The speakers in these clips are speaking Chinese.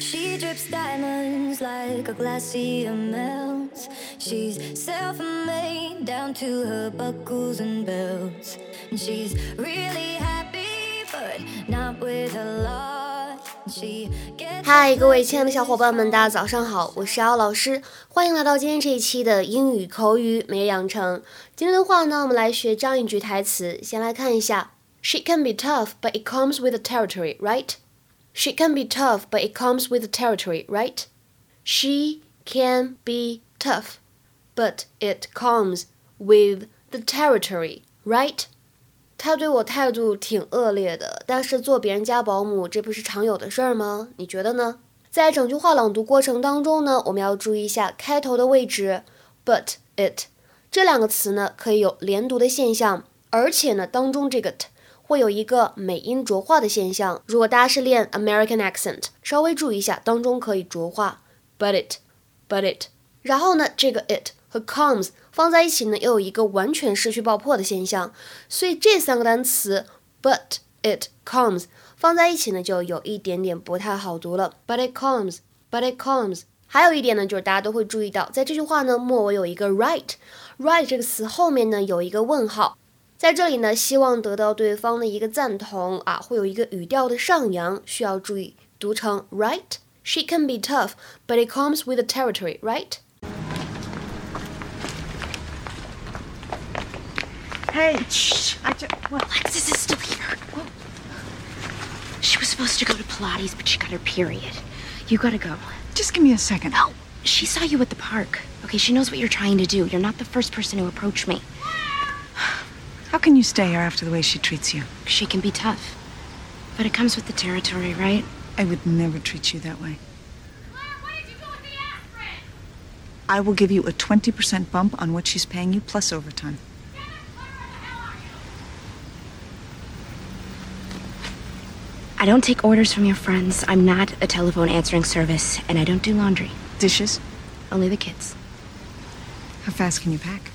She drips diamonds like a glacier melts. She's self made down to her buckles and belts. And she's really happy, but not with a lot. She gets 嗨，各位亲爱的小伙伴们，大家早上好，我是姚老师，欢迎来到今天这一期的英语口语每日养成。今天的话呢，我们来学这样一句台词，先来看一下：She can be tough, but it comes with the territory, right? She can be tough, but it comes with the territory, right? She can be tough, but it comes with the territory, right? 他对我态度挺恶劣的，但是做别人家保姆，这不是常有的事儿吗？你觉得呢？在整句话朗读过程当中呢，我们要注意一下开头的位置，but it 这两个词呢可以有连读的现象，而且呢当中这个 t 会有一个美音浊化的现象。如果大家是练 American accent，稍微注意一下，当中可以浊化，but it，but it。然后呢，这个 it 和 comes 放在一起呢，又有一个完全失去爆破的现象。所以这三个单词 but it comes 放在一起呢，就有一点点不太好读了。But it comes，but it comes。还有一点呢，就是大家都会注意到，在这句话呢末尾有一个 right，right 这个词后面呢有一个问号。在这里呢，希望得到对方的一个赞同啊，会有一个语调的上扬，需要注意读成 right。She can be tough, but it comes with the territory, right? Hey, shh. I just, what? Alexis is still here. She was supposed to go to Pilates, but she got her period. You gotta go. Just give me a second. No, she saw you at the park. Okay, she knows what you're trying to do. You're not the first person to approach me. How can you stay here after the way she treats you? She can be tough. But it comes with the territory, right? I would never treat you that way. Claire, what you do with the aspirin? I will give you a 20% bump on what she's paying you plus overtime. Dennis, Claire, the hell are you? I don't take orders from your friends. I'm not a telephone answering service, and I don't do laundry. Dishes? Only the kids. How fast can you pack?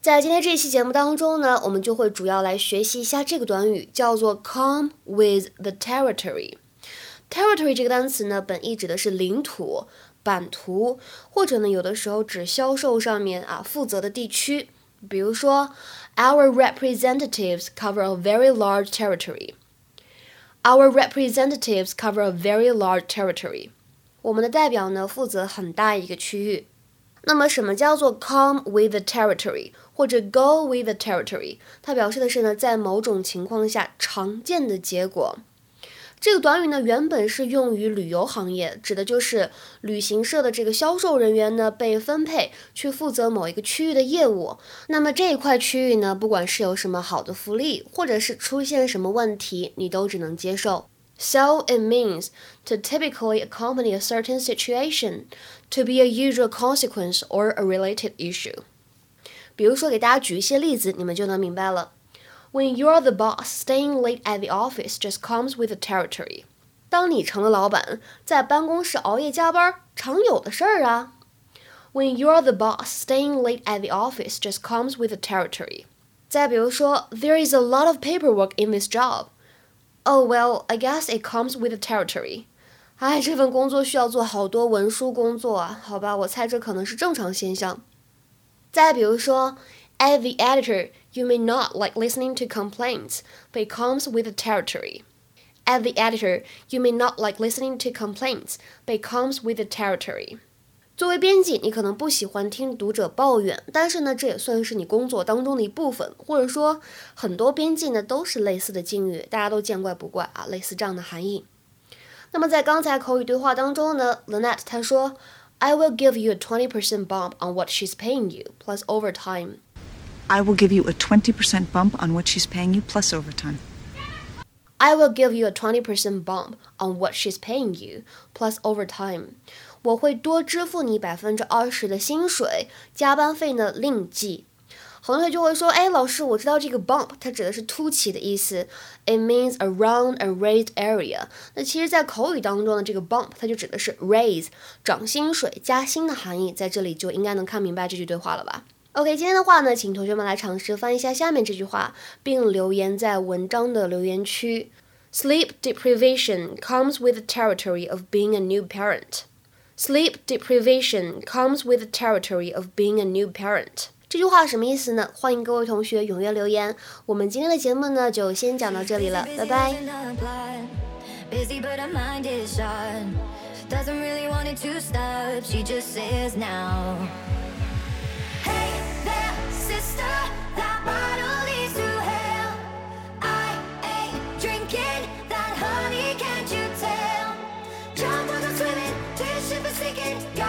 在今天这一期节目当中呢，我们就会主要来学习一下这个短语，叫做 come with the territory。territory 这个单词呢，本意指的是领土、版图，或者呢，有的时候指销售上面啊负责的地区。比如说，Our representatives cover a very large territory. Our representatives cover a very large territory. 我们的代表呢，负责很大一个区域。那么，什么叫做 come with the territory 或者 go with the territory？它表示的是呢，在某种情况下常见的结果。这个短语呢，原本是用于旅游行业，指的就是旅行社的这个销售人员呢，被分配去负责某一个区域的业务。那么这一块区域呢，不管是有什么好的福利，或者是出现什么问题，你都只能接受。So it means to typically accompany a certain situation, to be a usual consequence or a related issue. 比如说，给大家举一些例子，你们就能明白了。When you're the boss, staying late at the office just comes with the territory. 当你成了老板，在办公室熬夜加班，常有的事儿啊。When you're the boss, staying late at the office just comes with the territory. 再比如说，There is a lot of paperwork in this job. Oh well, I guess it comes with the territory. 哎，这份工作需要做好多文书工作啊，好吧，我猜这可能是正常现象。再比如说，As the editor, you may not like listening to complaints, but it comes with the territory. As the editor, you may not like listening to complaints, but it comes with the territory. 作为编辑，你可能不喜欢听读者抱怨，但是呢，这也算是你工作当中的一部分，或者说很多编辑呢都是类似的境遇，大家都见怪不怪啊，类似这样的含义。那么在刚才口语对话当中呢，Lynette 她说，I will give you a twenty percent bump on what she's paying you plus overtime. I will give you a twenty percent bump on what she's paying you plus overtime. I will give you a twenty percent bump on what she's paying you plus overtime. 我会多支付你百分之二十的薪水，加班费呢另计。很多同学就会说，哎，老师，我知道这个 bump 它指的是凸起的意思，it means a round a raised area。那其实，在口语当中呢，这个 bump 它就指的是 raise 涨薪水、加薪的含义，在这里就应该能看明白这句对话了吧？OK，今天的话呢，请同学们来尝试翻译一下下面这句话，并留言在文章的留言区。Sleep deprivation comes with the territory of being a new parent. Sleep deprivation comes with the territory of being a new parent. 这句话什么意思呢？欢迎各位同学踊跃留言。我们今天的节目呢，就先讲到这里了，拜拜。 Busy, but her mind is shut. Doesn't really want it to stop. She just says now. Yeah.